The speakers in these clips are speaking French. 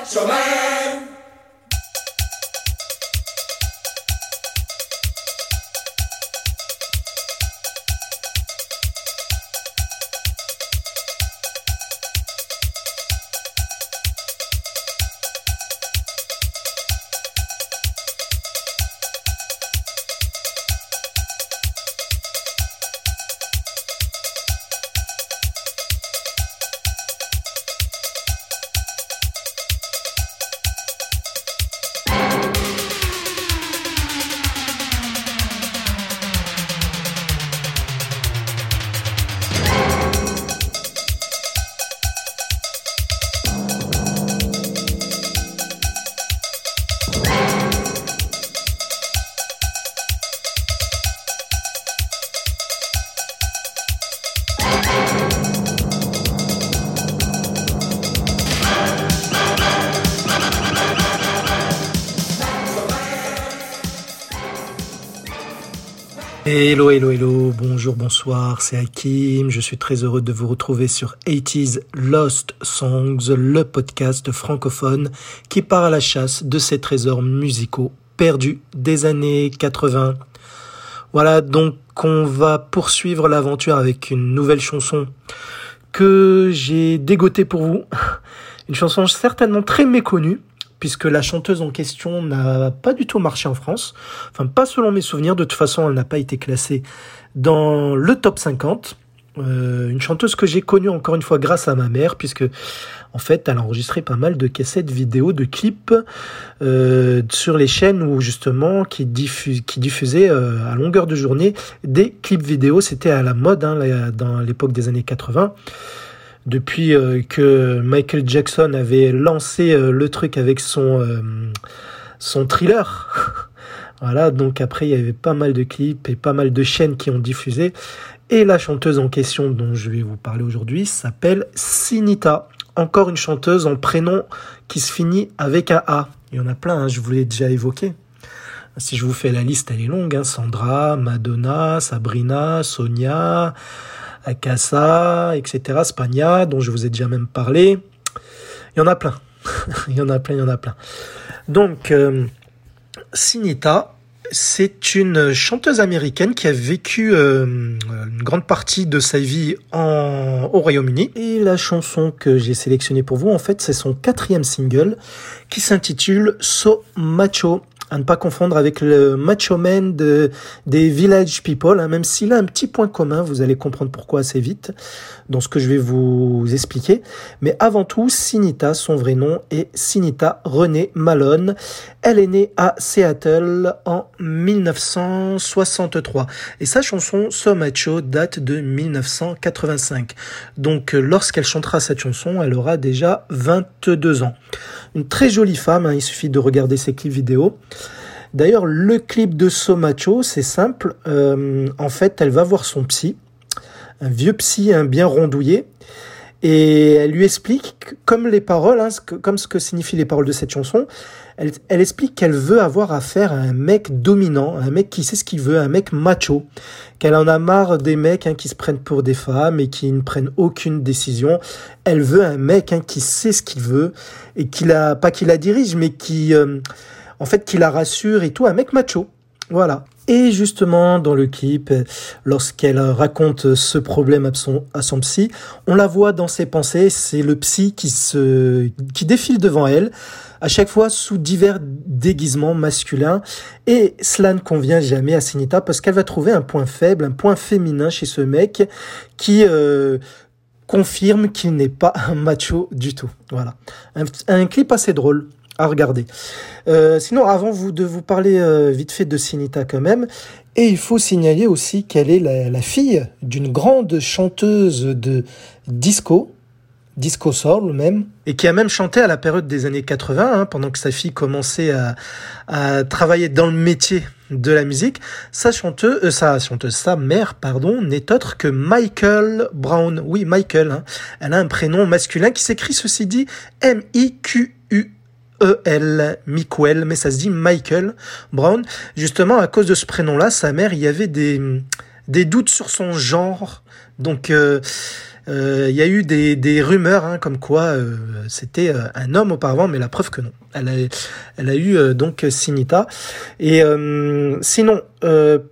Macho Man. Hello, hello, hello, bonjour, bonsoir, c'est Hakim, je suis très heureux de vous retrouver sur 80s Lost Songs, le podcast francophone qui part à la chasse de ces trésors musicaux perdus des années 80. Voilà, donc on va poursuivre l'aventure avec une nouvelle chanson que j'ai dégotée pour vous. Une chanson certainement très méconnue, puisque la chanteuse en question n'a pas du tout marché en France. Enfin, pas selon mes souvenirs. De toute façon, elle n'a pas été classée dans le top 50. Euh, une chanteuse que j'ai connue encore une fois grâce à ma mère, puisque en fait, elle a enregistré pas mal de cassettes vidéo, de clips euh, sur les chaînes où justement qui, diffus, qui diffusaient euh, à longueur de journée des clips vidéo. C'était à la mode hein, dans l'époque des années 80 depuis euh, que Michael Jackson avait lancé euh, le truc avec son euh, son thriller. voilà, donc après il y avait pas mal de clips et pas mal de chaînes qui ont diffusé. Et la chanteuse en question dont je vais vous parler aujourd'hui s'appelle Sinita. Encore une chanteuse en prénom qui se finit avec un A. Il y en a plein, hein, je vous l'ai déjà évoqué. Si je vous fais la liste, elle est longue. Hein. Sandra, Madonna, Sabrina, Sonia, Akasa, etc., Spagna, dont je vous ai déjà même parlé. Il y en a plein. il y en a plein, il y en a plein. Donc, euh, Sinita, c'est une chanteuse américaine qui a vécu euh, une grande partie de sa vie en, au Royaume-Uni. Et la chanson que j'ai sélectionnée pour vous, en fait, c'est son quatrième single qui s'intitule So Macho à ne pas confondre avec le macho man de, des village people, hein, même s'il a un petit point commun, vous allez comprendre pourquoi assez vite dans ce que je vais vous expliquer. Mais avant tout, Sinita, son vrai nom est Sinita Renée Malone. Elle est née à Seattle en 1963. Et sa chanson So Macho date de 1985. Donc lorsqu'elle chantera cette chanson, elle aura déjà 22 ans. Une très jolie femme, hein, il suffit de regarder ses clips vidéo. D'ailleurs, le clip de Somacho, c'est simple. Euh, en fait, elle va voir son psy, un vieux psy, un bien rondouillé, et elle lui explique, comme les paroles, hein, comme ce que signifient les paroles de cette chanson, elle, elle explique qu'elle veut avoir affaire à un mec dominant, un mec qui sait ce qu'il veut, un mec macho, qu'elle en a marre des mecs hein, qui se prennent pour des femmes et qui ne prennent aucune décision. Elle veut un mec hein, qui sait ce qu'il veut et qui la, pas qui la dirige, mais qui, euh, en fait, qui la rassure et tout, un mec macho. Voilà. Et justement, dans le clip, lorsqu'elle raconte ce problème à son, psy, on la voit dans ses pensées. C'est le psy qui se, qui défile devant elle, à chaque fois sous divers déguisements masculins. Et cela ne convient jamais à Sinita parce qu'elle va trouver un point faible, un point féminin chez ce mec qui, euh, confirme qu'il n'est pas un macho du tout. Voilà. Un clip assez drôle à regarder. Euh, sinon, avant vous, de vous parler euh, vite fait de Sinita quand même, et il faut signaler aussi qu'elle est la, fille d'une grande chanteuse de disco, disco soul même, et qui a même chanté à la période des années 80, hein, pendant que sa fille commençait à, à, travailler dans le métier de la musique. Sa chanteuse, euh, sa chanteuse, sa mère, pardon, n'est autre que Michael Brown. Oui, Michael. Hein. Elle a un prénom masculin qui s'écrit, ceci dit, M-I-Q-U E-L, Michael, mais ça se dit Michael Brown. Justement, à cause de ce prénom-là, sa mère, il y avait des, des doutes sur son genre. Donc, euh, Euh, il y a eu des, des rumeurs hein, comme quoi euh, c'était euh, un homme auparavant, mais la preuve que non. Elle a, elle a eu donc Sinita. Et sinon,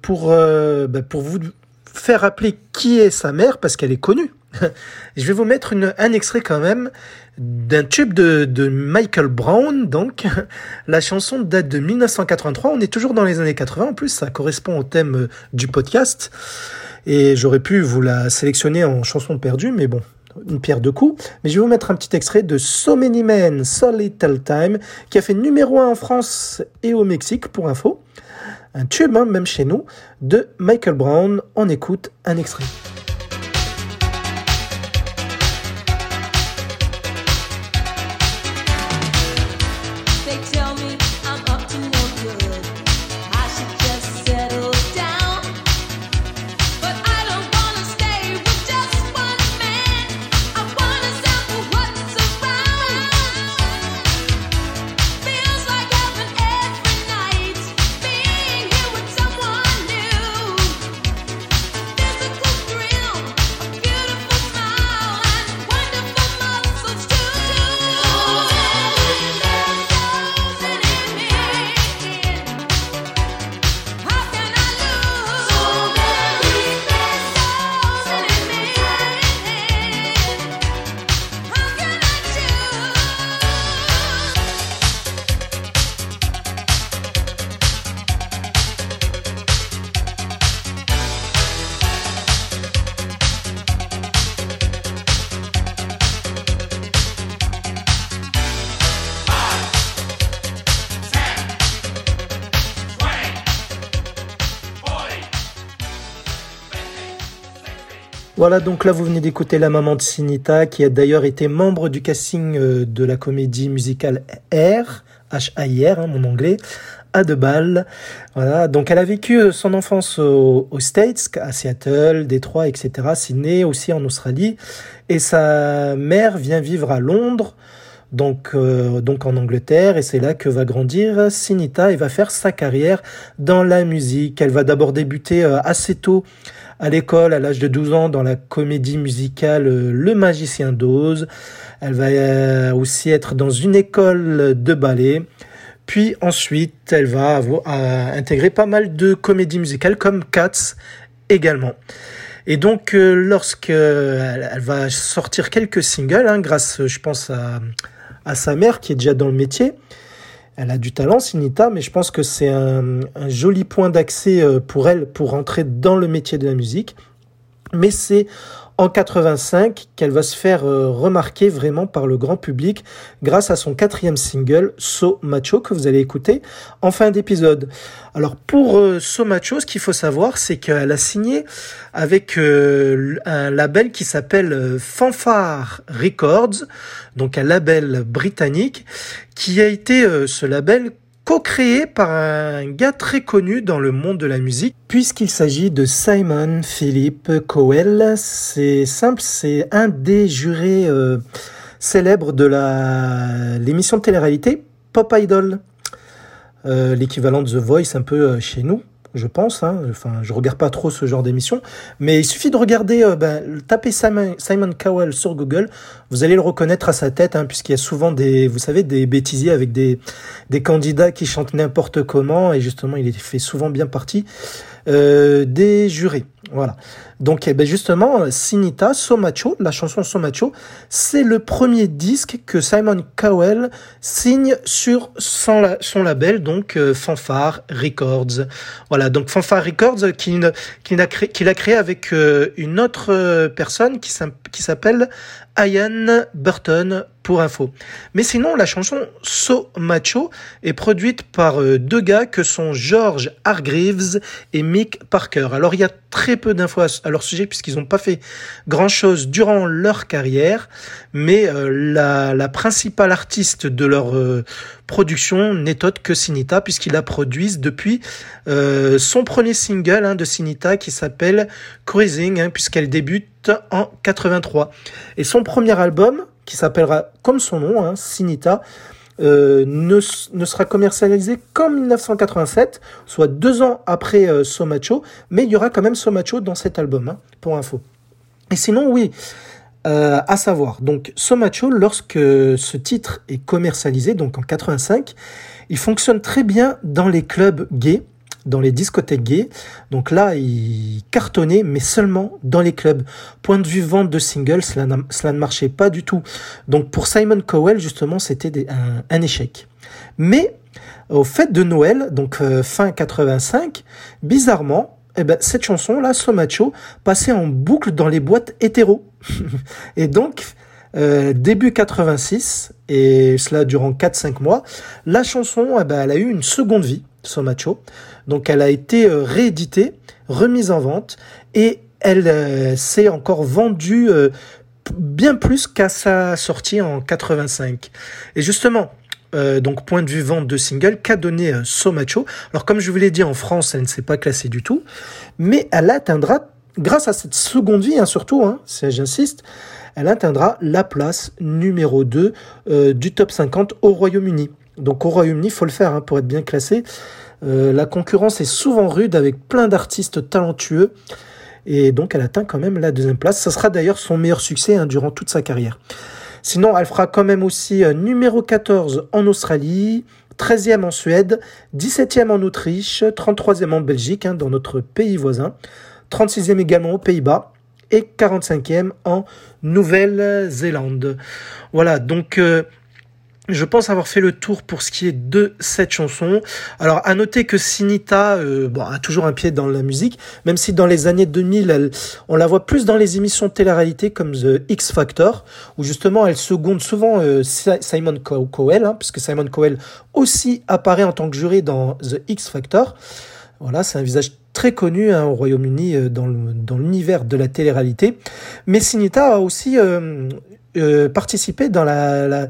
pour bah, pour vous faire rappeler qui est sa mère, parce qu'elle est connue. Je vais vous mettre un extrait quand même d'un tube de, Michael Brown. Donc, la chanson date de 1983. On est toujours dans les années 80. En plus, ça correspond au thème du podcast. Et j'aurais pu vous la sélectionner en chanson perdue, mais bon, une pierre de coups. Mais je vais vous mettre un petit extrait de So Many Men, So Little Time, qui a fait numéro 1 en France et au Mexique, pour info. Un tube, hein, même chez nous, de Michael Brown. On écoute un extrait. Voilà, donc là vous venez d'écouter la maman de Sinita, qui a d'ailleurs été membre du casting euh, de la comédie musicale R, H-A-I-R, hein, mon anglais, à De Bâle. Voilà, donc elle a vécu euh, son enfance aux, States, à Seattle, Détroit, etc., Sydney, aussi en Australie, et sa mère vient vivre à Londres, donc, euh, donc en Angleterre, et c'est là que va grandir Sinita et va faire sa carrière dans la musique. Elle va d'abord débuter assez tôt à l'école à l'âge de 12 ans dans la comédie musicale euh, Le Magicien d'Oz. Elle va euh, aussi être dans une école de ballet. Puis ensuite, elle va intégrer pas mal de comédies musicales comme Cats également. Et donc, euh, elle, va sortir quelques singles, hein, grâce, je pense, à sa mère qui est déjà dans le métier, elle a du talent, Sinita, mais je pense que c'est un, joli point d'accès euh, pour elle pour rentrer dans le métier de la musique. Mais c'est en 85 qu'elle va se faire euh, remarquer vraiment par le grand public grâce à son quatrième single So Macho que vous allez écouter en fin d'épisode. Alors pour euh, So Macho, ce qu'il faut savoir, c'est qu'elle a signé avec euh, un label qui s'appelle Fanfare Records, donc un label britannique qui a été ce label co-créé par un gars très connu dans le monde de la musique, puisqu'il s'agit de Simon Philip Cowell. C'est simple, c'est un des jurés euh, célèbres de la l'émission de télé-réalité Pop Idol, euh, l'équivalent de The Voice un peu euh, chez nous je pense. Hein. Enfin, je regarde pas trop ce genre d'émission, mais il suffit de regarder, euh, ben, taper Simon, Cowell sur Google, vous allez le reconnaître à sa tête, hein, puisqu'il y a souvent des, vous savez, des bêtisiers avec des, des candidats qui chantent n'importe comment, et justement, il fait souvent bien partie euh, des jurés. Voilà. Donc, eh ben justement, Sinita, Somacho, la chanson Somacho, c'est le premier disque que Simon Cowell signe sur son, son label, donc euh, Fanfare Records. Voilà, donc Fanfare Records qu'il a, créé, qu'il a créé avec euh, une autre euh, personne qui s'appelle Ian Burton info. Mais sinon, la chanson So Macho est produite par euh, deux gars que sont George Hargreaves et Mick Parker. Alors, il y a très peu d'infos à leur sujet puisqu'ils n'ont pas fait grand-chose durant leur carrière, mais euh, la, la, principale artiste de leur euh, production n'est autre que Sinita puisqu'ils la produisent depuis son premier single hein, de Sinita qui s'appelle Cruising hein, puisqu'elle débute en 83. Et son premier album, qui s'appellera comme son nom, hein, Sinita, euh, ne, sera commercialisé qu'en 1987, soit deux ans après euh, Somacho, mais il y aura quand même Somacho dans cet album, hein, pour info. Et sinon, oui, Euh, à savoir, donc Somacho, lorsque ce titre est commercialisé, donc en 85, il fonctionne très bien dans les clubs gays, dans les discothèques gays. Donc là, il cartonnait, mais seulement dans les clubs. Point de vue vente de singles, cela, ne marchait pas du tout. Donc pour Simon Cowell, justement, c'était un, échec. Mais au fait de Noël, donc euh, fin 85, bizarrement, eh ben, cette chanson-là, So Macho, passait en boucle dans les boîtes hétéro. et donc, euh, début 86, et cela durant 4-5 mois, la chanson, eh ben, elle a eu une seconde vie, So Macho. Donc, elle a été euh, rééditée, remise en vente, et elle euh, s'est encore vendue bien plus qu'à sa sortie en 85. Et justement, euh, donc point de vue vente de single qu'a donné euh, So Macho? Alors comme je vous l'ai dit en France, elle ne s'est pas classée du tout, mais elle atteindra, grâce à cette seconde vie hein, surtout, hein, j'insiste, elle atteindra la place numéro 2 euh, du top 50 au Royaume-Uni. Donc au Royaume-Uni, faut le faire hein, pour être bien classé. La concurrence est souvent rude avec plein d'artistes talentueux. Et donc elle atteint quand même la deuxième place. Ça sera d'ailleurs son meilleur succès hein, durant toute sa carrière. Sinon, elle fera quand même aussi euh, numéro 14 en Australie, 13e en Suède, 17e en Autriche, 33e en Belgique, hein, dans notre pays voisin, 36e également aux Pays-Bas et 45e en Nouvelle-Zélande. Voilà, donc euh, je pense avoir fait le tour pour ce qui est de cette chanson. Alors à noter que Sinita euh, a toujours un pied dans la musique, même si dans les années 2000, on la voit plus dans les émissions de télé-réalité comme The X Factor, où justement elle seconde souvent euh, Simon Cowell, hein, puisque Simon Cowell aussi apparaît en tant que juré dans The X Factor. Voilà, c'est un visage très connu hein, au Royaume-Uni euh, dans l'univers de la télé-réalité. Mais Sinita a aussi euh, participé dans la,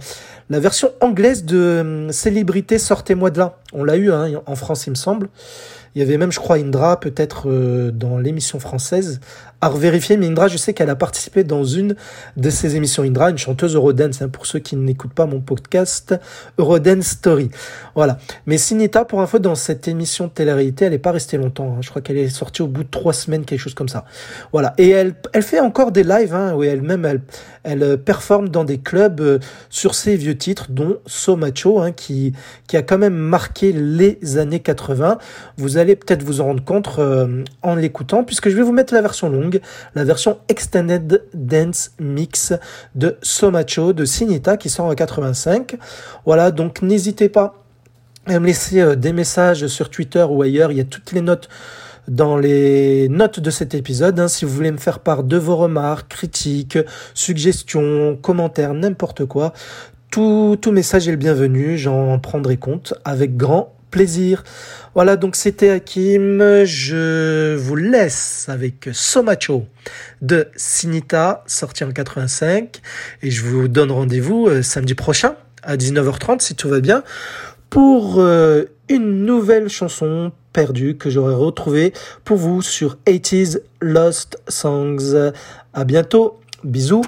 version anglaise de euh, Célébrité Sortez-moi de là. On l'a eu hein, en France, il me semble. Il y avait même, je crois, Indra, peut-être euh, dans l'émission française, à revérifier. Mais Indra, je sais qu'elle a participé dans une de ces émissions. Indra, une chanteuse Eurodance, hein, pour ceux qui n'écoutent pas mon podcast, Eurodance Story. Voilà. Mais Sinita, pour info, dans cette émission de télé-réalité, elle n'est pas restée longtemps. Hein. Je crois qu'elle est sortie au bout de trois semaines, quelque chose comme ça. Voilà. Et elle, fait encore des lives, hein, elle-même, elle, elle euh, performe dans des clubs euh, sur ses vieux titres, dont So Macho, hein, qui, qui a quand même marqué les années 80. Vous allez peut-être vous en rendre compte euh, en l'écoutant, puisque je vais vous mettre la version longue, la version Extended Dance Mix de Somacho de Sinita qui sort en 85. Voilà, donc n'hésitez pas à me laisser euh, des messages sur Twitter ou ailleurs, il y a toutes les notes dans les notes de cet épisode. Hein, si vous voulez me faire part de vos remarques, critiques, suggestions, commentaires, n'importe quoi, tout, tout message est le bienvenu, j'en prendrai compte avec grand plaisir. Voilà, donc c'était Hakim. Je vous laisse avec Somacho de Sinita, sorti en 85. Et je vous donne rendez-vous euh, samedi prochain à 19h30, si tout va bien, pour euh, une nouvelle chanson perdue que j'aurai retrouvée pour vous sur 80s Lost Songs. À bientôt. Bisous.